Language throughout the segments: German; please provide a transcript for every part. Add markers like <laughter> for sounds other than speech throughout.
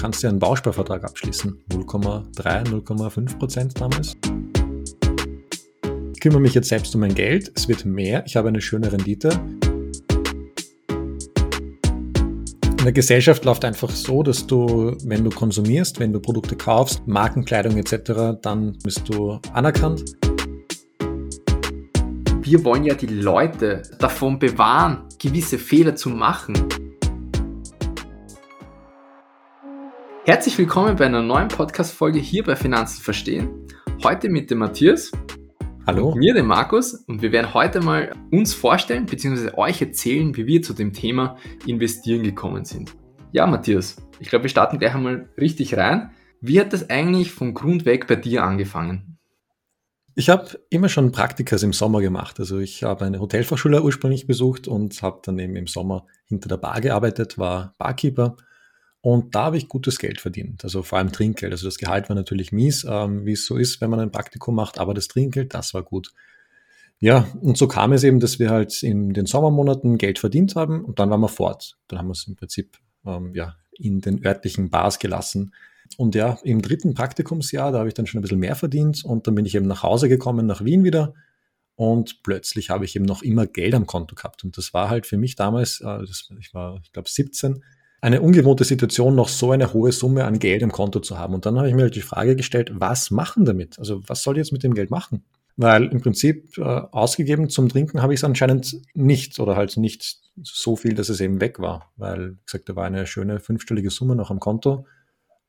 kannst ja einen Bausparvertrag abschließen. 0,3, 0,5 Prozent damals. Ich kümmere mich jetzt selbst um mein Geld. Es wird mehr. Ich habe eine schöne Rendite. In der Gesellschaft läuft einfach so, dass du, wenn du konsumierst, wenn du Produkte kaufst, Markenkleidung etc., dann bist du anerkannt. Wir wollen ja die Leute davon bewahren, gewisse Fehler zu machen. Herzlich willkommen bei einer neuen Podcast-Folge hier bei Finanzen verstehen. Heute mit dem Matthias. Hallo. Mir, dem Markus. Und wir werden heute mal uns vorstellen, bzw. euch erzählen, wie wir zu dem Thema Investieren gekommen sind. Ja, Matthias, ich glaube, wir starten gleich einmal richtig rein. Wie hat das eigentlich von Grund weg bei dir angefangen? Ich habe immer schon Praktikas im Sommer gemacht. Also ich habe eine Hotelfachschule ursprünglich besucht und habe dann eben im Sommer hinter der Bar gearbeitet, war Barkeeper und da habe ich gutes Geld verdient, also vor allem Trinkgeld. Also das Gehalt war natürlich mies, ähm, wie es so ist, wenn man ein Praktikum macht, aber das Trinkgeld, das war gut. Ja, und so kam es eben, dass wir halt in den Sommermonaten Geld verdient haben und dann waren wir fort. Dann haben wir es im Prinzip ähm, ja, in den örtlichen Bars gelassen. Und ja, im dritten Praktikumsjahr, da habe ich dann schon ein bisschen mehr verdient und dann bin ich eben nach Hause gekommen, nach Wien wieder und plötzlich habe ich eben noch immer Geld am Konto gehabt. Und das war halt für mich damals, äh, das, ich war, ich glaube, 17, eine ungewohnte Situation, noch so eine hohe Summe an Geld im Konto zu haben. Und dann habe ich mir halt die Frage gestellt, was machen damit? Also was soll ich jetzt mit dem Geld machen? Weil im Prinzip äh, ausgegeben zum Trinken habe ich es anscheinend nicht oder halt nicht so viel, dass es eben weg war. Weil, wie gesagt, da war eine schöne fünfstellige Summe noch am Konto.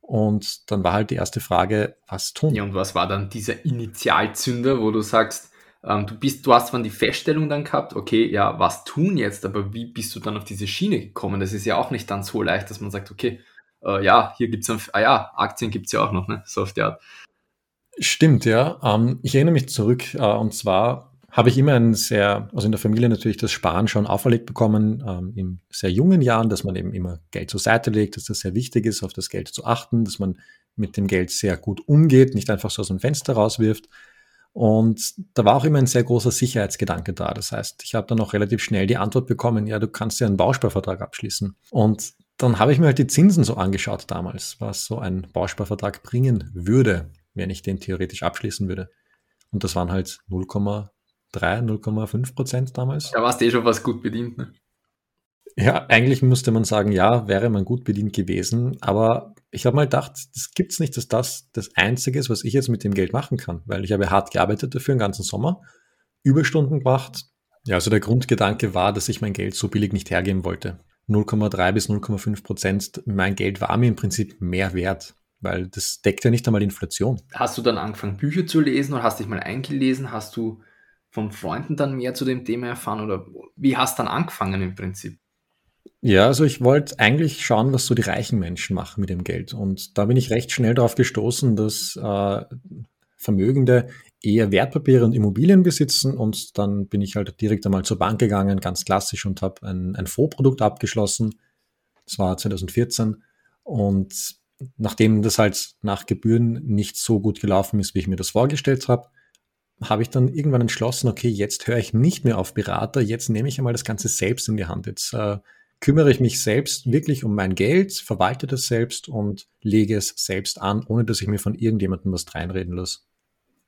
Und dann war halt die erste Frage, was tun? Ja, und was war dann dieser Initialzünder, wo du sagst, ähm, du bist, du hast zwar die Feststellung dann gehabt, okay, ja, was tun jetzt, aber wie bist du dann auf diese Schiene gekommen? Das ist ja auch nicht dann so leicht, dass man sagt, okay, äh, ja, hier gibt's es, ah ja, Aktien gibt's ja auch noch, ne? So auf die Art. Stimmt, ja. Ähm, ich erinnere mich zurück, äh, und zwar habe ich immer ein sehr, also in der Familie natürlich das Sparen schon auferlegt bekommen, ähm, in sehr jungen Jahren, dass man eben immer Geld zur Seite legt, dass das sehr wichtig ist, auf das Geld zu achten, dass man mit dem Geld sehr gut umgeht, nicht einfach so aus dem Fenster rauswirft. Und da war auch immer ein sehr großer Sicherheitsgedanke da. Das heißt, ich habe dann auch relativ schnell die Antwort bekommen, ja, du kannst ja einen Bausparvertrag abschließen. Und dann habe ich mir halt die Zinsen so angeschaut damals, was so ein Bausparvertrag bringen würde, wenn ich den theoretisch abschließen würde. Und das waren halt 0,3, 0,5 Prozent damals. Da warst du eh schon was gut bedient, ne? Ja, eigentlich müsste man sagen, ja, wäre man gut bedient gewesen, aber ich habe mal gedacht, das gibt's nicht, dass das das Einzige ist, was ich jetzt mit dem Geld machen kann, weil ich habe hart gearbeitet dafür den ganzen Sommer, Überstunden gemacht. Ja, also der Grundgedanke war, dass ich mein Geld so billig nicht hergeben wollte. 0,3 bis 0,5 Prozent mein Geld war mir im Prinzip mehr wert, weil das deckt ja nicht einmal Inflation. Hast du dann angefangen, Bücher zu lesen oder hast dich mal eingelesen? Hast du von Freunden dann mehr zu dem Thema erfahren oder wie hast du dann angefangen im Prinzip? Ja, also ich wollte eigentlich schauen, was so die reichen Menschen machen mit dem Geld. Und da bin ich recht schnell darauf gestoßen, dass äh, Vermögende eher Wertpapiere und Immobilien besitzen. Und dann bin ich halt direkt einmal zur Bank gegangen, ganz klassisch, und habe ein, ein Fondsprodukt abgeschlossen. Das war 2014. Und nachdem das halt nach Gebühren nicht so gut gelaufen ist, wie ich mir das vorgestellt habe, habe ich dann irgendwann entschlossen, okay, jetzt höre ich nicht mehr auf Berater, jetzt nehme ich einmal das Ganze selbst in die Hand. Jetzt äh, kümmere ich mich selbst wirklich um mein Geld, verwalte das selbst und lege es selbst an, ohne dass ich mir von irgendjemandem was reinreden lasse.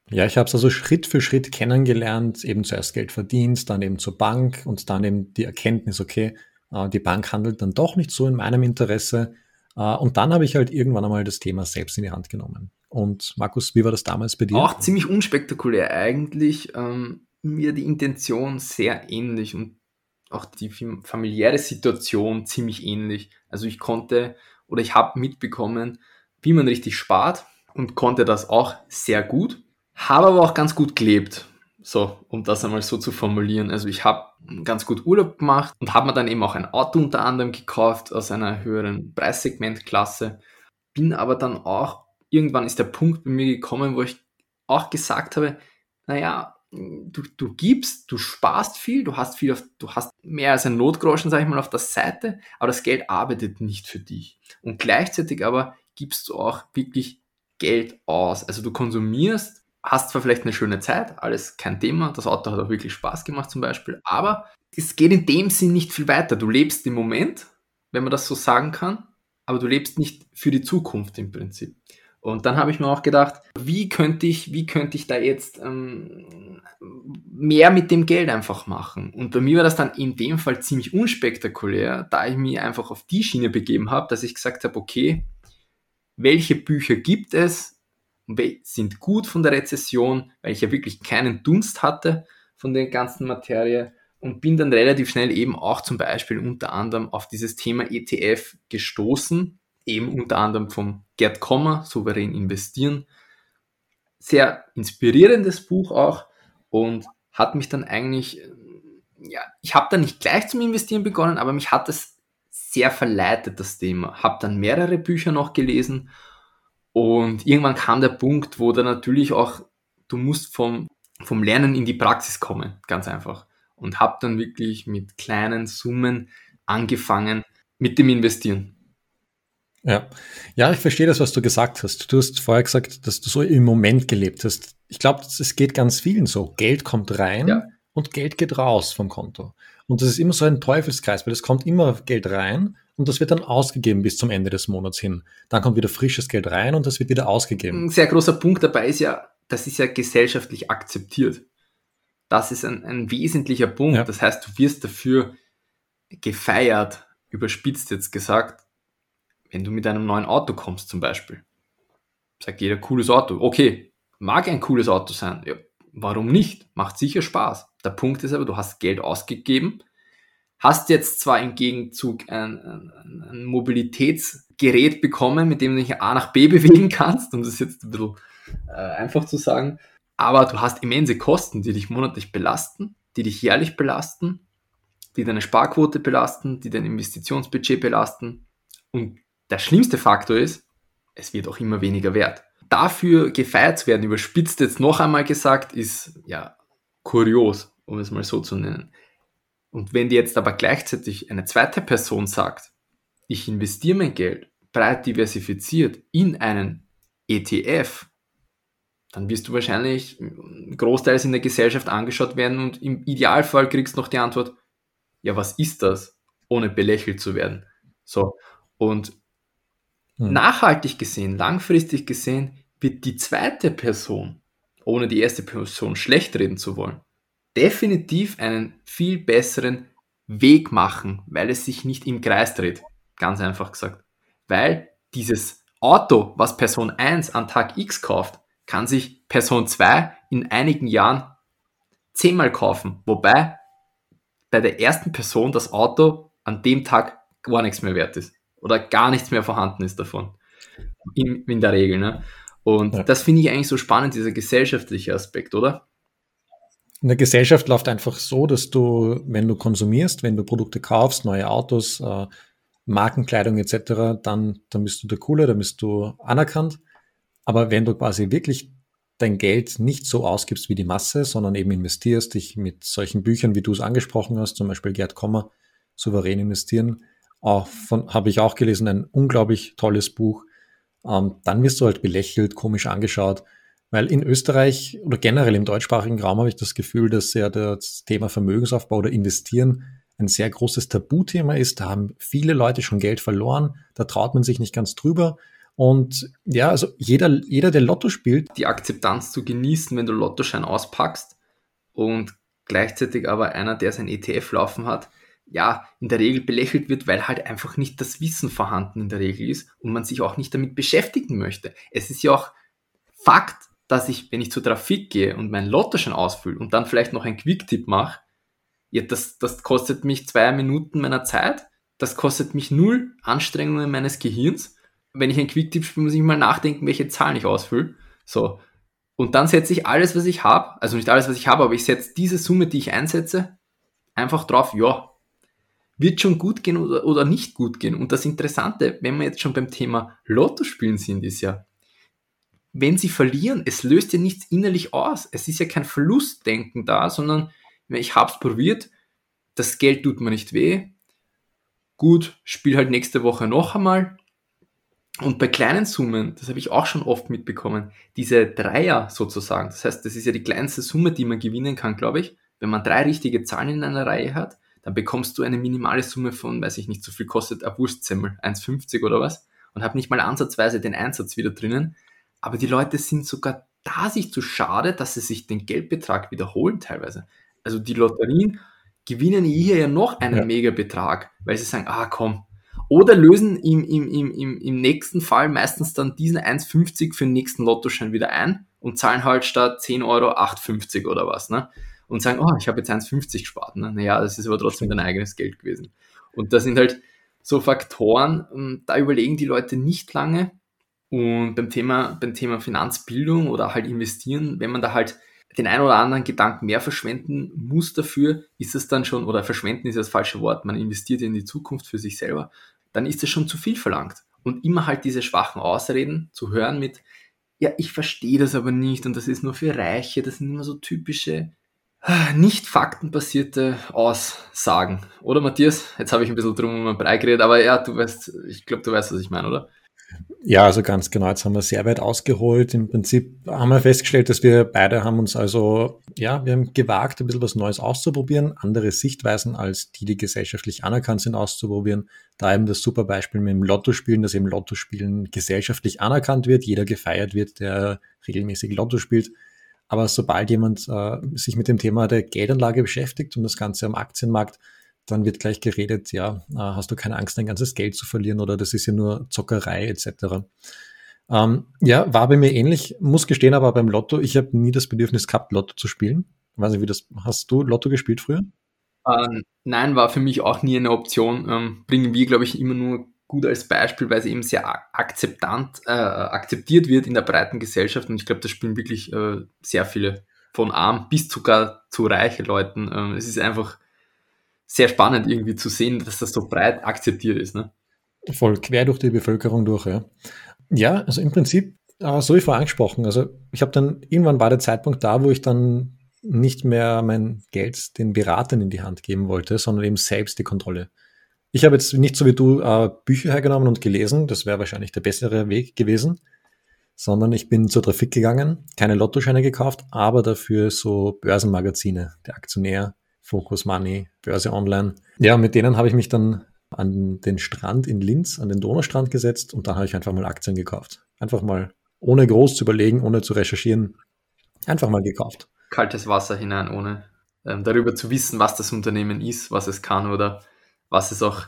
Ja, ich habe es also Schritt für Schritt kennengelernt, eben zuerst Geld verdient, dann eben zur Bank und dann eben die Erkenntnis, okay, äh, die Bank handelt dann doch nicht so in meinem Interesse. Äh, und dann habe ich halt irgendwann einmal das Thema selbst in die Hand genommen. Und Markus, wie war das damals bei dir? Auch ziemlich unspektakulär eigentlich. Ähm, mir die Intention sehr ähnlich und auch die familiäre Situation ziemlich ähnlich. Also ich konnte oder ich habe mitbekommen, wie man richtig spart und konnte das auch sehr gut, habe aber auch ganz gut gelebt. So, um das einmal so zu formulieren. Also ich habe ganz gut Urlaub gemacht und habe mir dann eben auch ein Auto unter anderem gekauft aus einer höheren Preissegmentklasse. Bin aber dann auch, irgendwann ist der Punkt bei mir gekommen, wo ich auch gesagt habe, naja, du, du gibst, du sparst viel, du hast viel auf, du hast mehr als ein Notgroschen, sag ich mal, auf der Seite, aber das Geld arbeitet nicht für dich. Und gleichzeitig aber gibst du auch wirklich Geld aus. Also du konsumierst, hast zwar vielleicht eine schöne Zeit, alles kein Thema, das Auto hat auch wirklich Spaß gemacht zum Beispiel, aber es geht in dem Sinn nicht viel weiter. Du lebst im Moment, wenn man das so sagen kann, aber du lebst nicht für die Zukunft im Prinzip. Und dann habe ich mir auch gedacht, wie könnte ich, wie könnte ich da jetzt ähm, mehr mit dem Geld einfach machen? Und bei mir war das dann in dem Fall ziemlich unspektakulär, da ich mich einfach auf die Schiene begeben habe, dass ich gesagt habe, okay, welche Bücher gibt es, sind gut von der Rezession, weil ich ja wirklich keinen Dunst hatte von der ganzen Materie und bin dann relativ schnell eben auch zum Beispiel unter anderem auf dieses Thema ETF gestoßen, eben unter anderem vom Gerd Kommer, Souverän investieren. Sehr inspirierendes Buch auch und hat mich dann eigentlich, ja, ich habe dann nicht gleich zum Investieren begonnen, aber mich hat es sehr verleitet, das Thema. Habe dann mehrere Bücher noch gelesen und irgendwann kam der Punkt, wo dann natürlich auch, du musst vom, vom Lernen in die Praxis kommen, ganz einfach und habe dann wirklich mit kleinen Summen angefangen mit dem Investieren. Ja. ja, ich verstehe das, was du gesagt hast. Du hast vorher gesagt, dass du so im Moment gelebt hast. Ich glaube, es geht ganz vielen so. Geld kommt rein ja. und Geld geht raus vom Konto. Und das ist immer so ein Teufelskreis, weil es kommt immer Geld rein und das wird dann ausgegeben bis zum Ende des Monats hin. Dann kommt wieder frisches Geld rein und das wird wieder ausgegeben. Ein sehr großer Punkt dabei ist ja, das ist ja gesellschaftlich akzeptiert. Das ist ein, ein wesentlicher Punkt. Ja. Das heißt, du wirst dafür gefeiert, überspitzt jetzt gesagt, wenn du mit einem neuen Auto kommst zum Beispiel. Sagt jeder, cooles Auto. Okay, mag ein cooles Auto sein. Ja, warum nicht? Macht sicher Spaß. Der Punkt ist aber, du hast Geld ausgegeben, hast jetzt zwar im Gegenzug ein, ein, ein Mobilitätsgerät bekommen, mit dem du dich A nach B <laughs> bewegen kannst, um das jetzt ein bisschen äh, einfach zu sagen, aber du hast immense Kosten, die dich monatlich belasten, die dich jährlich belasten, die deine Sparquote belasten, die dein Investitionsbudget belasten. Und der schlimmste Faktor ist, es wird auch immer weniger wert. Dafür gefeiert zu werden, überspitzt jetzt noch einmal gesagt, ist ja kurios, um es mal so zu nennen. Und wenn dir jetzt aber gleichzeitig eine zweite Person sagt, ich investiere mein Geld breit diversifiziert in einen ETF, dann wirst du wahrscheinlich großteils in der Gesellschaft angeschaut werden und im Idealfall kriegst du noch die Antwort, ja, was ist das, ohne belächelt zu werden. So. Und hm. nachhaltig gesehen, langfristig gesehen, wird die zweite Person, ohne die erste Person schlecht reden zu wollen, definitiv einen viel besseren Weg machen, weil es sich nicht im Kreis dreht. Ganz einfach gesagt. Weil dieses Auto, was Person 1 an Tag X kauft, kann sich Person 2 in einigen Jahren zehnmal kaufen. Wobei bei der ersten Person das Auto an dem Tag gar nichts mehr wert ist. Oder gar nichts mehr vorhanden ist davon. In, in der Regel. Ne? Und ja. das finde ich eigentlich so spannend, dieser gesellschaftliche Aspekt, oder? In der Gesellschaft läuft einfach so, dass du, wenn du konsumierst, wenn du Produkte kaufst, neue Autos, äh, Markenkleidung etc., dann, dann bist du der Coole, dann bist du anerkannt. Aber wenn du quasi wirklich dein Geld nicht so ausgibst wie die Masse, sondern eben investierst, dich mit solchen Büchern, wie du es angesprochen hast, zum Beispiel Gerd Kommer, souverän investieren, auch von, habe ich auch gelesen, ein unglaublich tolles Buch. Ähm, dann wirst du halt belächelt, komisch angeschaut, weil in Österreich oder generell im deutschsprachigen Raum habe ich das Gefühl, dass ja das Thema Vermögensaufbau oder Investieren ein sehr großes Tabuthema ist. Da haben viele Leute schon Geld verloren, da traut man sich nicht ganz drüber. Und ja, also jeder, jeder, der Lotto spielt. Die Akzeptanz zu genießen, wenn du Lottoschein auspackst und gleichzeitig aber einer, der sein ETF laufen hat, ja, in der Regel belächelt wird, weil halt einfach nicht das Wissen vorhanden in der Regel ist und man sich auch nicht damit beschäftigen möchte. Es ist ja auch Fakt, dass ich, wenn ich zur Trafik gehe und meinen Lottoschein ausfülle und dann vielleicht noch einen Quick-Tipp mache, ja, das, das kostet mich zwei Minuten meiner Zeit, das kostet mich null Anstrengungen meines Gehirns wenn ich ein Quick-Tipp spiele, muss ich mal nachdenken, welche Zahlen ich ausfülle. So. Und dann setze ich alles, was ich habe, also nicht alles, was ich habe, aber ich setze diese Summe, die ich einsetze, einfach drauf, ja, wird schon gut gehen oder, oder nicht gut gehen. Und das Interessante, wenn wir jetzt schon beim Thema Lotto spielen sind, ist ja, wenn sie verlieren, es löst ja nichts innerlich aus. Es ist ja kein Verlustdenken da, sondern ich habe es probiert, das Geld tut mir nicht weh. Gut, spiel halt nächste Woche noch einmal und bei kleinen Summen, das habe ich auch schon oft mitbekommen, diese Dreier sozusagen, das heißt, das ist ja die kleinste Summe, die man gewinnen kann, glaube ich, wenn man drei richtige Zahlen in einer Reihe hat, dann bekommst du eine minimale Summe von, weiß ich nicht, so viel kostet ein Wurstsemmel, 1,50 oder was, und habe nicht mal ansatzweise den Einsatz wieder drinnen. Aber die Leute sind sogar da sich zu schade, dass sie sich den Geldbetrag wiederholen teilweise. Also die Lotterien gewinnen hier ja noch einen ja. Megabetrag, weil sie sagen, ah komm, oder lösen im, im, im, im nächsten Fall meistens dann diesen 1,50 für den nächsten Lottoschein wieder ein und zahlen halt statt 10 Euro 8,50 oder was. Ne? Und sagen, oh, ich habe jetzt 1,50 gespart. Ne? Naja, das ist aber trotzdem dein eigenes Geld gewesen. Und das sind halt so Faktoren, ähm, da überlegen die Leute nicht lange. Und beim Thema, beim Thema Finanzbildung oder halt investieren, wenn man da halt den einen oder anderen Gedanken mehr verschwenden muss dafür, ist es dann schon, oder verschwenden ist das falsche Wort, man investiert in die Zukunft für sich selber, dann ist es schon zu viel verlangt. Und immer halt diese schwachen Ausreden zu hören mit, ja, ich verstehe das aber nicht und das ist nur für Reiche, das sind immer so typische, nicht faktenbasierte Aussagen. Oder Matthias? Jetzt habe ich ein bisschen drum um breit geredet, aber ja, du weißt, ich glaube, du weißt, was ich meine, oder? Ja, also ganz genau. Jetzt haben wir sehr weit ausgeholt. Im Prinzip haben wir festgestellt, dass wir beide haben uns also, ja, wir haben gewagt, ein bisschen was Neues auszuprobieren, andere Sichtweisen als die, die gesellschaftlich anerkannt sind, auszuprobieren. Da eben das super Beispiel mit dem Lottospielen, dass eben Lottospielen gesellschaftlich anerkannt wird, jeder gefeiert wird, der regelmäßig Lotto spielt. Aber sobald jemand äh, sich mit dem Thema der Geldanlage beschäftigt und das Ganze am Aktienmarkt, dann wird gleich geredet, ja, äh, hast du keine Angst, dein ganzes Geld zu verlieren oder das ist ja nur Zockerei etc. Ähm, ja, war bei mir ähnlich, muss gestehen, aber beim Lotto, ich habe nie das Bedürfnis gehabt, Lotto zu spielen. weiß nicht, wie das, hast du Lotto gespielt früher? Ähm, nein, war für mich auch nie eine Option. Ähm, bringen wir, glaube ich, immer nur gut als Beispiel, weil es eben sehr akzeptant, äh, akzeptiert wird in der breiten Gesellschaft und ich glaube, das spielen wirklich äh, sehr viele von arm bis sogar zu reiche Leuten. Ähm, es ist einfach sehr spannend irgendwie zu sehen, dass das so breit akzeptiert ist. Ne? Voll quer durch die Bevölkerung durch, ja. Ja, also im Prinzip, äh, so wie vorher angesprochen, also ich habe dann, irgendwann war der Zeitpunkt da, wo ich dann nicht mehr mein Geld den Beratern in die Hand geben wollte, sondern eben selbst die Kontrolle. Ich habe jetzt nicht so wie du äh, Bücher hergenommen und gelesen, das wäre wahrscheinlich der bessere Weg gewesen, sondern ich bin zur Trafik gegangen, keine Lottoscheine gekauft, aber dafür so Börsenmagazine, der Aktionär, Focus Money, Börse Online. Ja, mit denen habe ich mich dann an den Strand in Linz, an den Donaustrand gesetzt und da habe ich einfach mal Aktien gekauft. Einfach mal, ohne groß zu überlegen, ohne zu recherchieren, einfach mal gekauft. Kaltes Wasser hinein, ohne ähm, darüber zu wissen, was das Unternehmen ist, was es kann oder was es auch,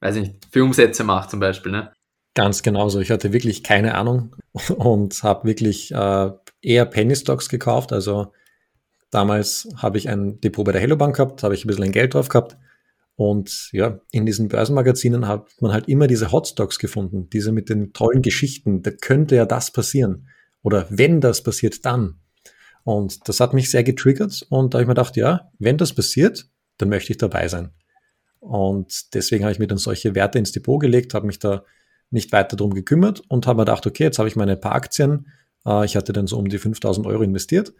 weiß ich nicht, für Umsätze macht zum Beispiel. Ne? Ganz genauso. Ich hatte wirklich keine Ahnung <laughs> und habe wirklich äh, eher Penny Stocks gekauft, also Damals habe ich ein Depot bei der Hello Bank gehabt, habe ich ein bisschen Geld drauf gehabt. Und ja, in diesen Börsenmagazinen hat man halt immer diese Hotstocks gefunden, diese mit den tollen Geschichten. Da könnte ja das passieren. Oder wenn das passiert, dann. Und das hat mich sehr getriggert. Und da habe ich mir gedacht, ja, wenn das passiert, dann möchte ich dabei sein. Und deswegen habe ich mir dann solche Werte ins Depot gelegt, habe mich da nicht weiter drum gekümmert und habe mir gedacht, okay, jetzt habe ich meine paar Aktien. Äh, ich hatte dann so um die 5000 Euro investiert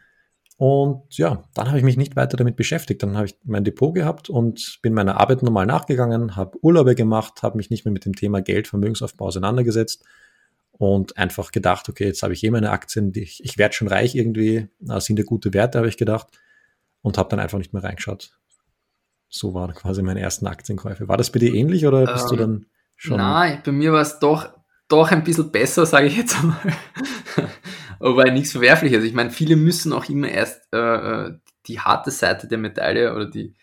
und ja, dann habe ich mich nicht weiter damit beschäftigt. Dann habe ich mein Depot gehabt und bin meiner Arbeit normal nachgegangen, habe Urlaube gemacht, habe mich nicht mehr mit dem Thema Geld, Vermögensaufbau auseinandergesetzt und einfach gedacht, okay, jetzt habe ich eh meine Aktien, ich, ich werde schon reich irgendwie, das sind ja gute Werte, habe ich gedacht und habe dann einfach nicht mehr reingeschaut. So waren quasi meine ersten Aktienkäufe. War das bei dir ähnlich oder bist ähm, du dann schon? Nein, bei mir war es doch, doch ein bisschen besser, <laughs> sage ich jetzt einmal aber nichts Verwerfliches. Ich meine, viele müssen auch immer erst äh, äh, die harte Seite der Medaille oder die,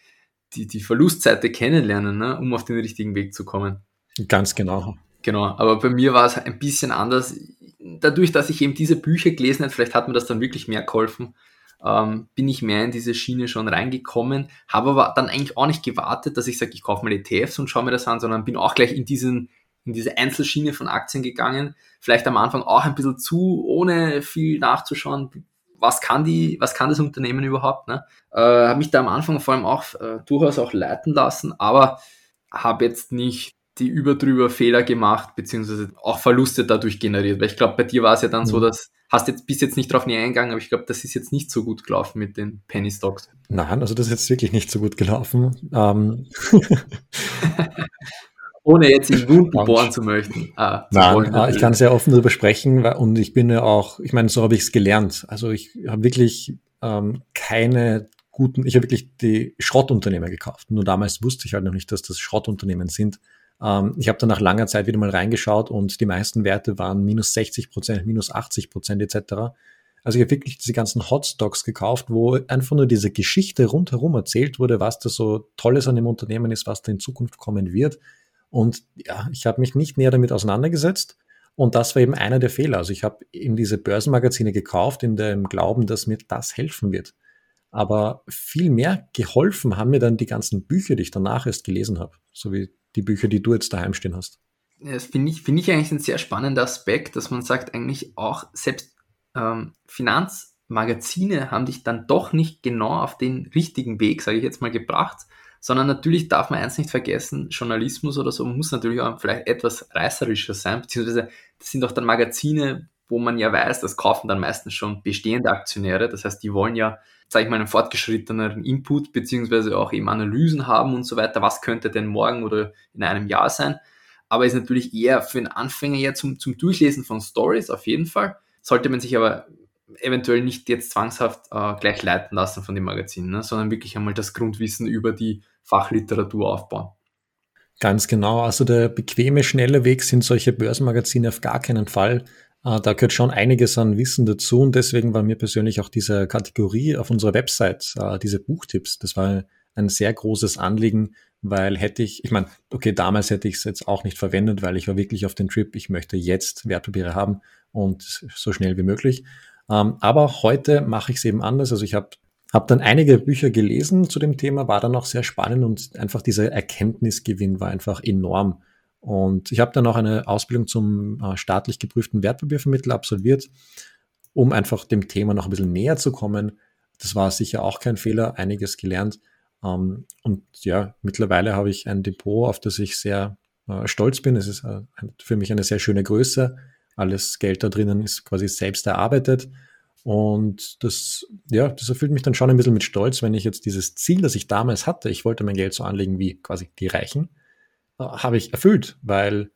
die, die Verlustseite kennenlernen, ne, um auf den richtigen Weg zu kommen. Ganz genau. Genau, aber bei mir war es ein bisschen anders. Dadurch, dass ich eben diese Bücher gelesen habe, vielleicht hat mir das dann wirklich mehr geholfen, ähm, bin ich mehr in diese Schiene schon reingekommen, habe aber dann eigentlich auch nicht gewartet, dass ich sage, ich kaufe mal ETFs und schaue mir das an, sondern bin auch gleich in diesen in diese Einzelschiene von Aktien gegangen. Vielleicht am Anfang auch ein bisschen zu, ohne viel nachzuschauen, was kann die, was kann das Unternehmen überhaupt. Ne? Äh, habe mich da am Anfang vor allem auch äh, durchaus auch leiten lassen, aber habe jetzt nicht die überdrüber Fehler gemacht, beziehungsweise auch Verluste dadurch generiert. Weil ich glaube, bei dir war es ja dann mhm. so, dass hast jetzt bis jetzt nicht drauf nie eingegangen, aber ich glaube, das ist jetzt nicht so gut gelaufen mit den Penny Stocks. Nein, also das ist jetzt wirklich nicht so gut gelaufen. Ähm. <laughs> ohne jetzt in Wund bohren zu möchten. Ah, zu Nein, wollen, ah, ich kann sehr offen darüber sprechen und ich bin ja auch, ich meine, so habe ich es gelernt. Also ich habe wirklich ähm, keine guten, ich habe wirklich die Schrottunternehmer gekauft. Nur damals wusste ich halt noch nicht, dass das Schrottunternehmen sind. Ähm, ich habe dann nach langer Zeit wieder mal reingeschaut und die meisten Werte waren minus 60 Prozent, minus 80 Prozent etc. Also ich habe wirklich diese ganzen Hotstocks gekauft, wo einfach nur diese Geschichte rundherum erzählt wurde, was da so Tolles an dem Unternehmen ist, was da in Zukunft kommen wird. Und ja, ich habe mich nicht näher damit auseinandergesetzt. Und das war eben einer der Fehler. Also ich habe in diese Börsenmagazine gekauft, in dem Glauben, dass mir das helfen wird. Aber viel mehr geholfen haben mir dann die ganzen Bücher, die ich danach erst gelesen habe. So wie die Bücher, die du jetzt daheim stehen hast. Das finde ich, finde ich eigentlich ein sehr spannender Aspekt, dass man sagt, eigentlich auch selbst ähm, Finanzmagazine haben dich dann doch nicht genau auf den richtigen Weg, sage ich jetzt mal, gebracht, sondern natürlich darf man eins nicht vergessen, Journalismus oder so muss natürlich auch vielleicht etwas reißerischer sein, beziehungsweise das sind doch dann Magazine, wo man ja weiß, das kaufen dann meistens schon bestehende Aktionäre, das heißt, die wollen ja, sage ich mal, einen fortgeschritteneren Input, beziehungsweise auch eben Analysen haben und so weiter, was könnte denn morgen oder in einem Jahr sein, aber ist natürlich eher für einen Anfänger ja zum, zum Durchlesen von Stories auf jeden Fall, sollte man sich aber eventuell nicht jetzt zwangshaft äh, gleich leiten lassen von dem Magazin, ne, sondern wirklich einmal das Grundwissen über die Fachliteratur aufbauen. Ganz genau. Also der bequeme, schnelle Weg sind solche Börsenmagazine auf gar keinen Fall. Äh, da gehört schon einiges an Wissen dazu und deswegen war mir persönlich auch diese Kategorie auf unserer Website, äh, diese Buchtipps, das war ein sehr großes Anliegen, weil hätte ich, ich meine, okay, damals hätte ich es jetzt auch nicht verwendet, weil ich war wirklich auf den Trip, ich möchte jetzt Wertpapiere haben und so schnell wie möglich. Ähm, aber heute mache ich es eben anders. Also ich habe hab dann einige Bücher gelesen zu dem Thema, war dann auch sehr spannend und einfach dieser Erkenntnisgewinn war einfach enorm. Und ich habe dann auch eine Ausbildung zum äh, staatlich geprüften Wertpapiervermittler absolviert, um einfach dem Thema noch ein bisschen näher zu kommen. Das war sicher auch kein Fehler, einiges gelernt. Ähm, und ja, mittlerweile habe ich ein Depot, auf das ich sehr äh, stolz bin. Es ist äh, für mich eine sehr schöne Größe. Alles Geld da drinnen ist quasi selbst erarbeitet. Und das, ja, das erfüllt mich dann schon ein bisschen mit Stolz, wenn ich jetzt dieses Ziel, das ich damals hatte, ich wollte mein Geld so anlegen wie quasi die Reichen, habe ich erfüllt, weil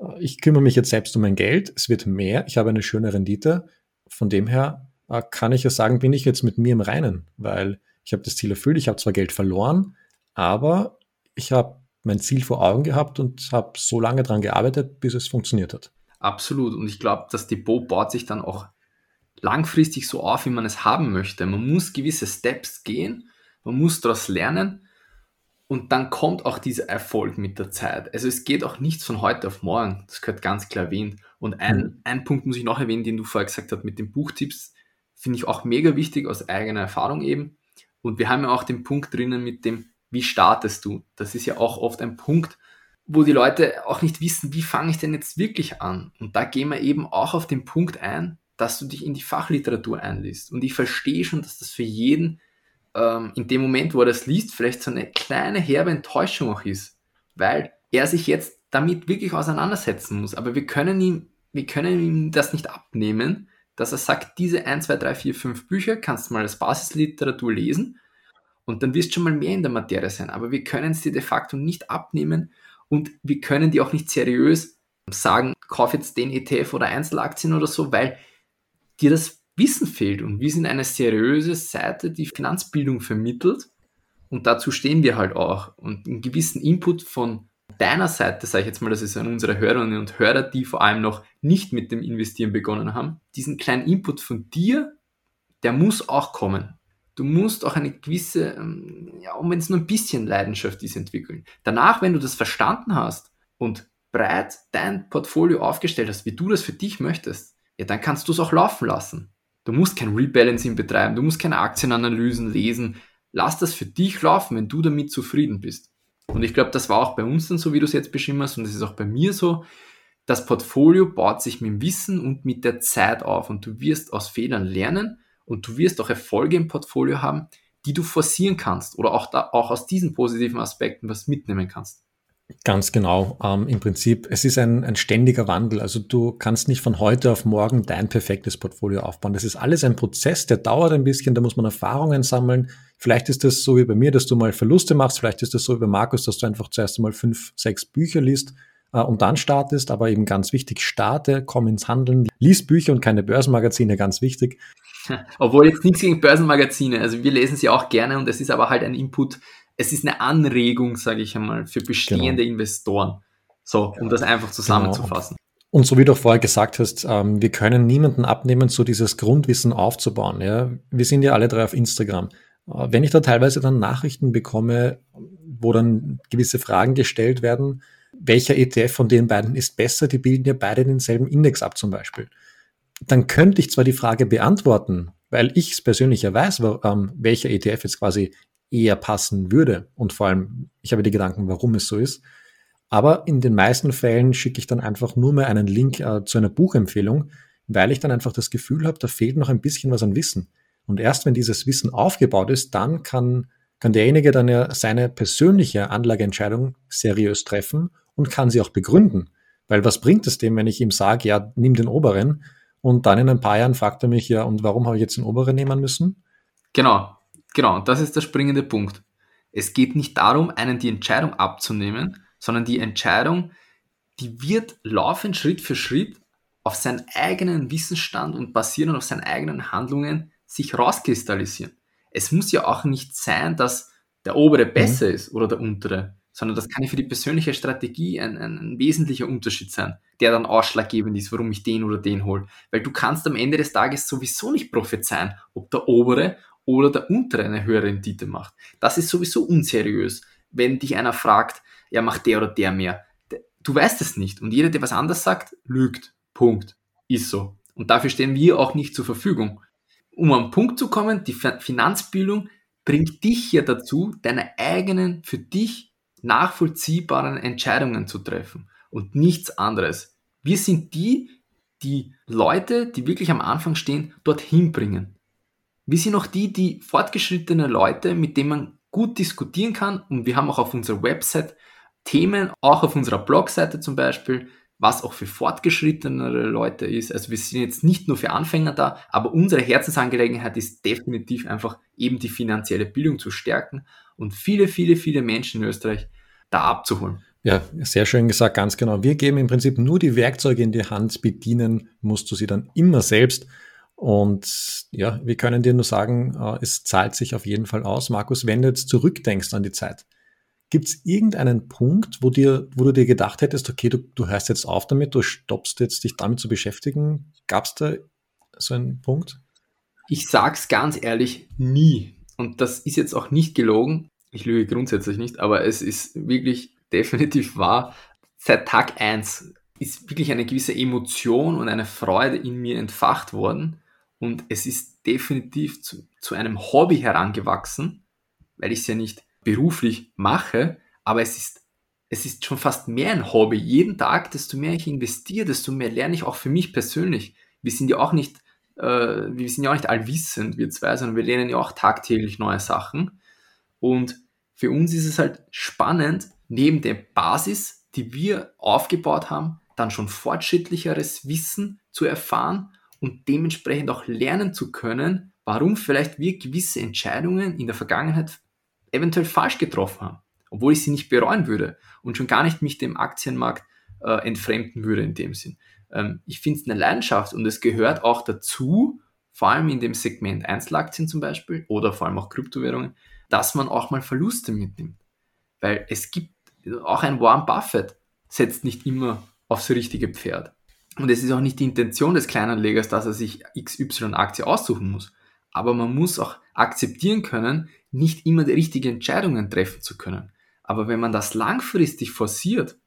äh, ich kümmere mich jetzt selbst um mein Geld, es wird mehr, ich habe eine schöne Rendite. Von dem her äh, kann ich ja sagen, bin ich jetzt mit mir im Reinen, weil ich habe das Ziel erfüllt, ich habe zwar Geld verloren, aber ich habe mein Ziel vor Augen gehabt und habe so lange daran gearbeitet, bis es funktioniert hat. Absolut. Und ich glaube, das Depot baut sich dann auch langfristig so auf, wie man es haben möchte. Man muss gewisse Steps gehen, man muss daraus lernen und dann kommt auch dieser Erfolg mit der Zeit. Also es geht auch nichts von heute auf morgen. Das gehört ganz klar erwähnt. Und ein, mhm. ein Punkt muss ich noch erwähnen, den du vorher gesagt hast mit den Buchtipps, finde ich auch mega wichtig aus eigener Erfahrung eben. Und wir haben ja auch den Punkt drinnen mit dem, wie startest du? Das ist ja auch oft ein Punkt, wo die Leute auch nicht wissen, wie fange ich denn jetzt wirklich an? Und da gehen wir eben auch auf den Punkt ein, dass du dich in die Fachliteratur einliest. Und ich verstehe schon, dass das für jeden ähm, in dem Moment, wo er das liest, vielleicht so eine kleine herbe Enttäuschung auch ist, weil er sich jetzt damit wirklich auseinandersetzen muss. Aber wir können ihm, wir können ihm das nicht abnehmen, dass er sagt, diese 1, 2, 3, 4, 5 Bücher kannst du mal als Basisliteratur lesen und dann wirst du schon mal mehr in der Materie sein. Aber wir können es dir de facto nicht abnehmen und wir können dir auch nicht seriös sagen, kauf jetzt den ETF oder Einzelaktien oder so, weil dir das Wissen fehlt. Und wir sind eine seriöse Seite, die Finanzbildung vermittelt. Und dazu stehen wir halt auch. Und einen gewissen Input von deiner Seite, sage ich jetzt mal, das ist an unsere Hörerinnen und Hörer, die vor allem noch nicht mit dem Investieren begonnen haben, diesen kleinen Input von dir, der muss auch kommen. Du musst auch eine gewisse, ähm, ja, und wenn es nur ein bisschen Leidenschaft ist, entwickeln. Danach, wenn du das verstanden hast und breit dein Portfolio aufgestellt hast, wie du das für dich möchtest, ja, dann kannst du es auch laufen lassen. Du musst kein Rebalancing betreiben, du musst keine Aktienanalysen lesen. Lass das für dich laufen, wenn du damit zufrieden bist. Und ich glaube, das war auch bei uns dann so, wie du es jetzt beschrieben hast, und das ist auch bei mir so. Das Portfolio baut sich mit dem Wissen und mit der Zeit auf und du wirst aus Fehlern lernen und du wirst auch Erfolge im Portfolio haben, die du forcieren kannst oder auch, da, auch aus diesen positiven Aspekten was mitnehmen kannst. Ganz genau. Ähm, Im Prinzip, es ist ein, ein ständiger Wandel. Also du kannst nicht von heute auf morgen dein perfektes Portfolio aufbauen. Das ist alles ein Prozess, der dauert ein bisschen, da muss man Erfahrungen sammeln. Vielleicht ist das so wie bei mir, dass du mal Verluste machst. Vielleicht ist das so wie bei Markus, dass du einfach zuerst einmal fünf, sechs Bücher liest. äh, und dann startest, aber eben ganz wichtig, starte, komm ins Handeln, lies Bücher und keine Börsenmagazine, ganz wichtig. <laughs> Obwohl jetzt nichts gegen Börsenmagazine, also wir lesen sie auch gerne und es ist aber halt ein Input, es ist eine Anregung, sage ich einmal, für bestehende genau. Investoren. So, um das einfach zusammenzufassen. Genau. Und so wie du vorher gesagt hast, ähm, wir können niemanden abnehmen, so dieses Grundwissen aufzubauen. Ja? Wir sind ja alle drei auf Instagram. Äh, wenn ich da teilweise dann Nachrichten bekomme, wo dann gewisse Fragen gestellt werden, welcher ETF von den beiden ist besser, die bilden ja beide denselben Index ab zum Beispiel. Dann könnte ich zwar die Frage beantworten, weil ich es persönlich ja weiß, ähm, welcher ETF jetzt quasi eher passen würde. Und vor allem, ich habe die Gedanken, warum es so ist. Aber in den meisten Fällen schicke ich dann einfach nur mehr einen Link äh, zu einer Buchempfehlung, weil ich dann einfach das Gefühl habe, da fehlt noch ein bisschen was an Wissen. Und erst wenn dieses Wissen aufgebaut ist, dann kann, kann derjenige dann ja seine persönliche Anlageentscheidung seriös treffen und kann sie auch begründen. Weil was bringt es dem, wenn ich ihm sage, ja, nimm den oberen und dann in ein paar Jahren fragt er mich ja, und warum habe ich jetzt den oberen nehmen müssen? Genau, genau, das ist der springende Punkt. Es geht nicht darum, einen die Entscheidung abzunehmen, sondern die Entscheidung, die wird laufend Schritt für Schritt auf seinen eigenen Wissensstand und basierend auf seinen eigenen Handlungen sich rauskristallisieren. Es muss ja auch nicht sein, dass der obere besser mhm. ist oder der untere, sondern das kann ja für die persönliche Strategie ein, ein, ein, wesentlicher Unterschied sein, der dann ausschlaggebend ist, warum ich den oder den hole. Weil du kannst am Ende des Tages sowieso nicht prophezeien, ob der obere oder der untere eine höhere Rendite macht. Das ist sowieso unseriös, wenn dich einer fragt, ja, macht der oder der mehr. Du weißt es nicht. Und jeder, der was anderes sagt, lügt. Punkt. Ist so. Und dafür stehen wir auch nicht zur Verfügung. Um am Punkt zu kommen, die Finanzbildung bringt dich ja dazu, deine eigenen, für dich nachvollziehbaren Entscheidungen zu treffen und nichts anderes. Wir sind die, die Leute, die wirklich am Anfang stehen, dorthin bringen. Wir sind auch die, die fortgeschrittene Leute, mit denen man gut diskutieren kann und wir haben auch auf unserer Website Themen, auch auf unserer Blogseite zum Beispiel, was auch für fortgeschrittenere Leute ist. Also wir sind jetzt nicht nur für Anfänger da, aber unsere Herzensangelegenheit ist definitiv einfach eben die finanzielle Bildung zu stärken und viele, viele, viele Menschen in Österreich da abzuholen. Ja, sehr schön gesagt, ganz genau. Wir geben im Prinzip nur die Werkzeuge in die Hand, bedienen musst du sie dann immer selbst. Und ja, wir können dir nur sagen, äh, es zahlt sich auf jeden Fall aus. Markus, wenn du jetzt zurückdenkst an die Zeit, Gibt es irgendeinen Punkt, wo, dir, wo du dir gedacht hättest, okay, du, du hörst jetzt auf damit, du stoppst jetzt dich damit zu beschäftigen? Gab es da so einen Punkt? Ich sag's ganz ehrlich, nie. Und das ist jetzt auch nicht gelogen. Ich lüge grundsätzlich nicht, aber es ist wirklich <laughs> definitiv wahr. Seit Tag 1 ist wirklich eine gewisse Emotion und eine Freude in mir entfacht worden. Und es ist definitiv zu, zu einem Hobby herangewachsen, weil ich es ja nicht beruflich mache, aber es ist, es ist schon fast mehr ein Hobby. Jeden Tag, desto mehr ich investiere, desto mehr lerne ich auch für mich persönlich. Wir sind ja auch nicht, äh, wir sind ja auch nicht allwissend, wir zwei, sondern wir lernen ja auch tagtäglich neue Sachen. Und für uns ist es halt spannend, neben der Basis, die wir aufgebaut haben, dann schon fortschrittlicheres Wissen zu erfahren und dementsprechend auch lernen zu können, warum vielleicht wir gewisse Entscheidungen in der Vergangenheit eventuell falsch getroffen haben, obwohl ich sie nicht bereuen würde und schon gar nicht mich dem Aktienmarkt äh, entfremden würde in dem Sinn. Ähm, ich finde es eine Leidenschaft und es gehört auch dazu, vor allem in dem Segment Einzelaktien zum Beispiel oder vor allem auch Kryptowährungen, dass man auch mal Verluste mitnimmt. Weil es gibt auch ein Warren Buffett setzt nicht immer aufs richtige Pferd. Und es ist auch nicht die Intention des Kleinanlegers, dass er sich XY-Aktie aussuchen muss. Aber man muss auch akzeptieren können, nicht immer die richtigen Entscheidungen treffen zu können. Aber wenn man das langfristig forciert,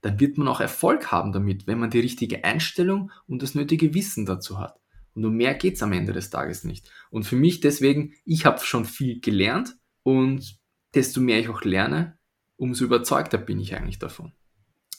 dann wird man auch Erfolg haben damit, wenn man die richtige Einstellung und das nötige Wissen dazu hat. Und um mehr geht's am Ende des Tages nicht. Und für mich deswegen, ich habe schon viel gelernt und desto mehr ich auch lerne, umso überzeugter bin ich eigentlich davon.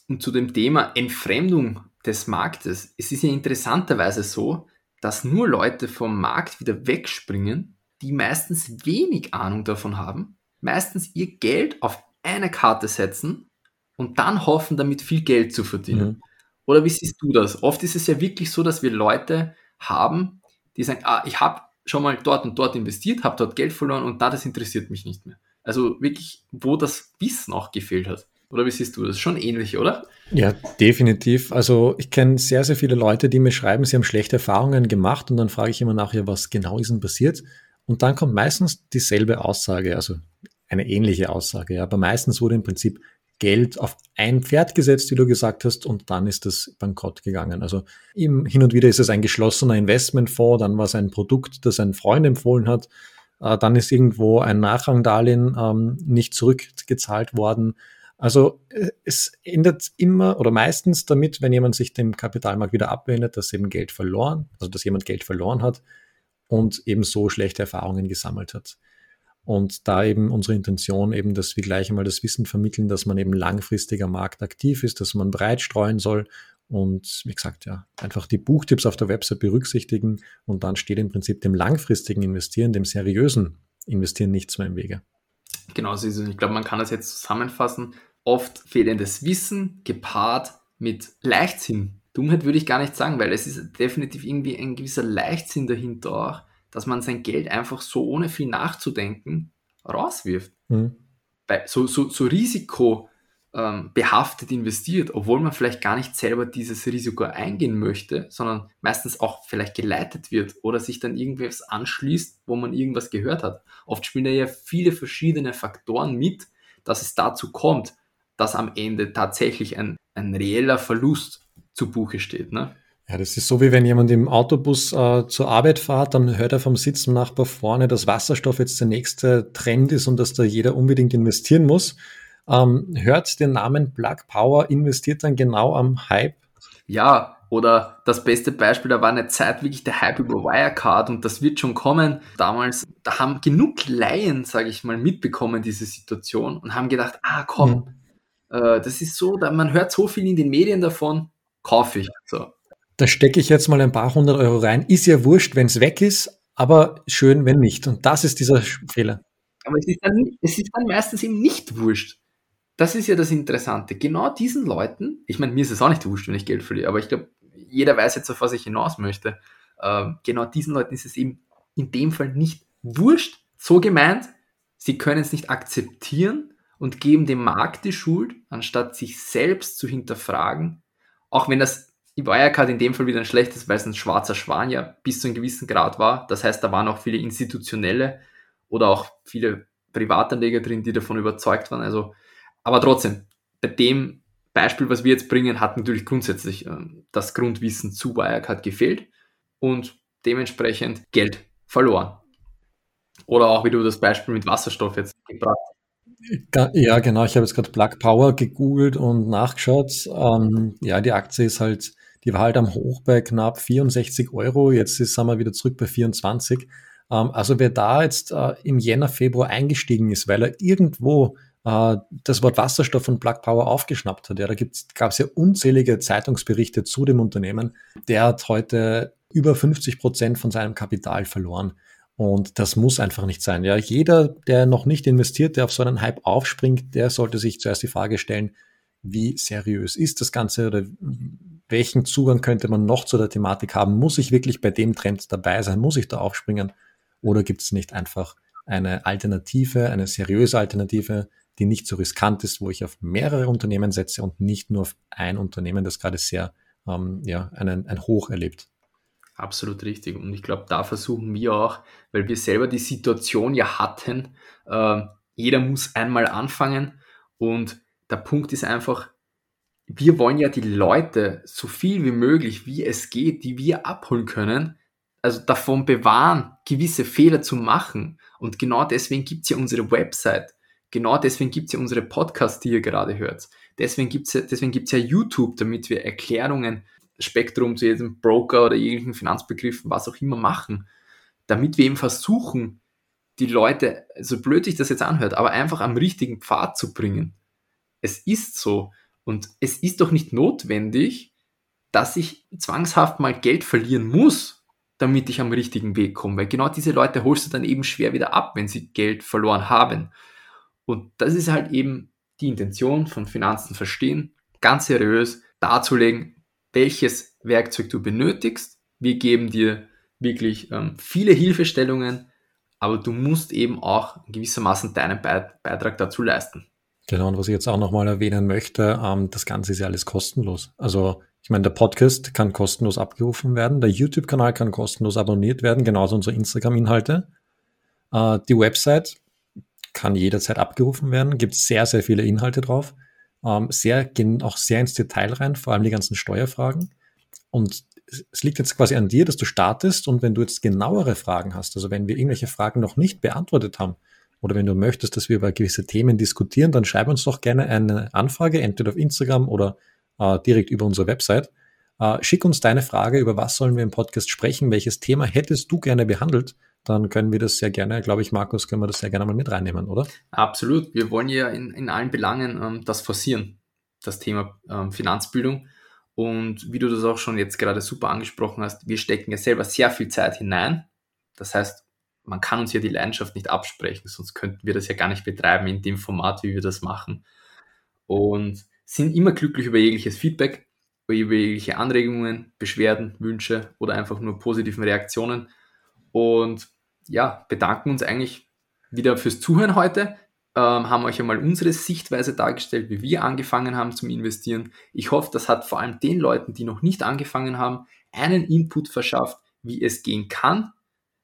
Und zu dem Thema Entfremdung des Marktes. Es ist ja interessanterweise so, dass nur Leute vom Markt wieder wegspringen, die meistens wenig Ahnung davon haben, meistens ihr Geld auf eine Karte setzen und dann hoffen, damit viel Geld zu verdienen. Mhm. Oder wie siehst du das? Oft ist es ja wirklich so, dass wir Leute haben, die sagen, ah, ich habe schon mal dort und dort investiert, habe dort Geld verloren und da das interessiert mich nicht mehr. Also wirklich, wo das Wissen auch gefehlt hat. Oder wie siehst du das? Schon ähnlich, oder? Ja, definitiv. Also ich kenne sehr, sehr viele Leute, die mir schreiben, sie haben schlechte Erfahrungen gemacht und dann frage ich immer nachher, was genau ist denn passiert? Und dann kommt meistens dieselbe Aussage, also eine ähnliche Aussage. Aber meistens wurde im Prinzip Geld auf ein Pferd gesetzt, wie du gesagt hast, und dann ist es bankrott gegangen. Also hin und wieder ist es ein geschlossener Investmentfonds, dann war es ein Produkt, das ein Freund empfohlen hat, äh, dann ist irgendwo ein Nachrangdarlehen ähm, nicht zurückgezahlt worden. Also äh, es ändert immer oder meistens damit, wenn jemand sich dem Kapitalmarkt wieder abwendet, dass eben Geld verloren, also dass jemand Geld verloren hat und eben so schlechte Erfahrungen gesammelt hat. Und da eben unsere Intention eben, dass wir gleich einmal das Wissen vermitteln, dass man eben langfristiger Markt aktiv ist, dass man breit streuen soll und wie gesagt, ja, einfach die Buchtipps auf der Website berücksichtigen und dann steht im Prinzip dem langfristigen Investieren, dem seriösen Investieren nichts mehr im Wege. Genau. Ich glaube, man kann das jetzt zusammenfassen. Oft fehlendes Wissen gepaart mit Leichtsinn. Dummheit würde ich gar nicht sagen, weil es ist definitiv irgendwie ein gewisser Leichtsinn dahinter auch dass man sein Geld einfach so ohne viel nachzudenken rauswirft. Mhm. So, so, so risikobehaftet ähm, investiert, obwohl man vielleicht gar nicht selber dieses Risiko eingehen möchte, sondern meistens auch vielleicht geleitet wird oder sich dann irgendwas anschließt, wo man irgendwas gehört hat. Oft spielen da ja viele verschiedene Faktoren mit, dass es dazu kommt, dass am Ende tatsächlich ein, ein reeller Verlust zu Buche steht. Ne? Ja, das ist so, wie wenn jemand im Autobus äh, zur Arbeit fährt, dann hört er vom Sitznachbar vorne, dass Wasserstoff jetzt der nächste Trend ist und dass da jeder unbedingt investieren muss. Ähm, hört den Namen Plug Power, investiert dann genau am Hype. Ja, oder das beste Beispiel, da war eine Zeit wirklich der Hype über Wirecard und das wird schon kommen. Damals, da haben genug Laien, sage ich mal, mitbekommen, diese Situation und haben gedacht, ah komm, mhm. Äh, das ist so, man hört so viel in den Medien davon, kaufe ich. So. Da stecke ich jetzt mal ein paar hundert Euro rein. Ist ja wurscht, wenn es weg ist, aber schön, wenn nicht. Und das ist dieser Fehler. Aber es ist, dann, es ist dann meistens eben nicht wurscht. Das ist ja das Interessante. Genau diesen Leuten, ich meine, mir ist es auch nicht wurscht, wenn ich Geld verliere, aber ich glaube, jeder weiß jetzt, auf was ich hinaus möchte. Ähm, genau diesen Leuten ist es eben in dem Fall nicht wurscht. So gemeint, sie können es nicht akzeptieren und geben dem Markt die Schuld, anstatt sich selbst zu hinterfragen, auch wenn das Wirecard in dem Fall wieder ein schlechtes, weil es ein schwarzer Schwan ja bis zu einem gewissen Grad war. Das heißt, da waren auch viele institutionelle oder auch viele Privatanleger drin, die davon überzeugt waren. Also, aber trotzdem, bei dem Beispiel, was wir jetzt bringen, hat natürlich grundsätzlich äh, das Grundwissen zu Wirecard gefehlt und dementsprechend Geld verloren. Oder auch wie du das Beispiel mit Wasserstoff jetzt gebracht hast. Ja, genau. Ich habe jetzt gerade Plug Power gegoogelt und nachgeschaut. Ähm, ja, die Aktie ist halt die war halt am Hoch bei knapp 64 Euro. Jetzt ist, sind wir wieder zurück bei 24. Ähm, also wer da jetzt äh, im Jänner, Februar eingestiegen ist, weil er irgendwo äh, das Wort Wasserstoff und Plug Power aufgeschnappt hat, ja, da gab es ja unzählige Zeitungsberichte zu dem Unternehmen. Der hat heute über 50 Prozent von seinem Kapital verloren. Und das muss einfach nicht sein. Ja, jeder, der noch nicht investiert, der auf so einen Hype aufspringt, der sollte sich zuerst die Frage stellen, wie seriös ist das Ganze oder welchen Zugang könnte man noch zu der Thematik haben? Muss ich wirklich bei dem Trend dabei sein? Muss ich da aufspringen? Oder gibt es nicht einfach eine Alternative, eine seriöse Alternative, die nicht so riskant ist, wo ich auf mehrere Unternehmen setze und nicht nur auf ein Unternehmen, das gerade sehr ähm, ja, einen, ein Hoch erlebt? Absolut richtig. Und ich glaube, da versuchen wir auch, weil wir selber die Situation ja hatten, äh, jeder muss einmal anfangen und der Punkt ist einfach, wir wollen ja die Leute so viel wie möglich, wie es geht, die wir abholen können, also davon bewahren, gewisse Fehler zu machen. Und genau deswegen gibt es ja unsere Website. Genau deswegen gibt es ja unsere Podcasts, die ihr gerade hört. Deswegen gibt es ja, deswegen gibt's ja YouTube, damit wir Erklärungen, Spektrum zu jedem Broker oder jeglichen Finanzbegriffen, was auch immer machen. Damit wir eben versuchen, die Leute, so blöd sich das jetzt anhört, aber einfach am richtigen Pfad zu bringen. Es ist so. Und es ist doch nicht notwendig, dass ich zwangshaft mal Geld verlieren muss, damit ich am richtigen Weg komme. Weil genau diese Leute holst du dann eben schwer wieder ab, wenn sie Geld verloren haben. Und das ist halt eben die Intention von Finanzen verstehen, ganz seriös darzulegen, welches Werkzeug du benötigst. Wir geben dir wirklich ähm, viele Hilfestellungen, aber du musst eben auch gewissermaßen deinen Beitrag dazu leisten. Genau, und was ich jetzt auch nochmal erwähnen möchte, ähm, das Ganze ist ja alles kostenlos. Also ich meine, der Podcast kann kostenlos abgerufen werden, der YouTube-Kanal kann kostenlos abonniert werden, genauso unsere Instagram-Inhalte. Äh, die Website kann jederzeit abgerufen werden, gibt sehr, sehr viele Inhalte drauf. Ähm, sehr, auch sehr ins Detail rein, vor allem die ganzen Steuerfragen. Und es liegt jetzt quasi an dir, dass du startest und wenn du jetzt genauere Fragen hast, also wenn wir irgendwelche Fragen noch nicht beantwortet haben oder wenn du möchtest, dass wir über gewisse Themen diskutieren, dann schreib uns doch gerne eine Anfrage, entweder auf Instagram oder äh, direkt über unsere Website. Äh, schick uns deine Frage, über was sollen wir im Podcast sprechen, welches Thema hättest du gerne behandelt, dann können wir das sehr gerne, glaube ich, Markus, können wir das sehr gerne mal mit reinnehmen, oder? Absolut. Wir wollen ja in, in allen Belangen ähm, das forcieren, das Thema ähm, Finanzbildung. Und wie du das auch schon jetzt gerade super angesprochen hast, wir stecken ja selber sehr viel Zeit hinein. Das heißt, man kann uns ja die Leidenschaft nicht absprechen, sonst könnten wir das ja gar nicht betreiben in dem Format, wie wir das machen. Und sind immer glücklich über jegliches Feedback, über jegliche Anregungen, Beschwerden, Wünsche oder einfach nur positiven Reaktionen. Und ja, bedanken uns eigentlich wieder fürs Zuhören heute ähm, haben euch einmal unsere Sichtweise dargestellt, wie wir angefangen haben zum Investieren. Ich hoffe, das hat vor allem den Leuten, die noch nicht angefangen haben, einen Input verschafft, wie es gehen kann,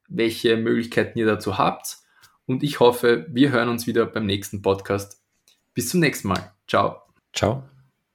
welche Möglichkeiten ihr dazu habt. Und ich hoffe, wir hören uns wieder beim nächsten Podcast. Bis zum nächsten Mal. Ciao. Ciao.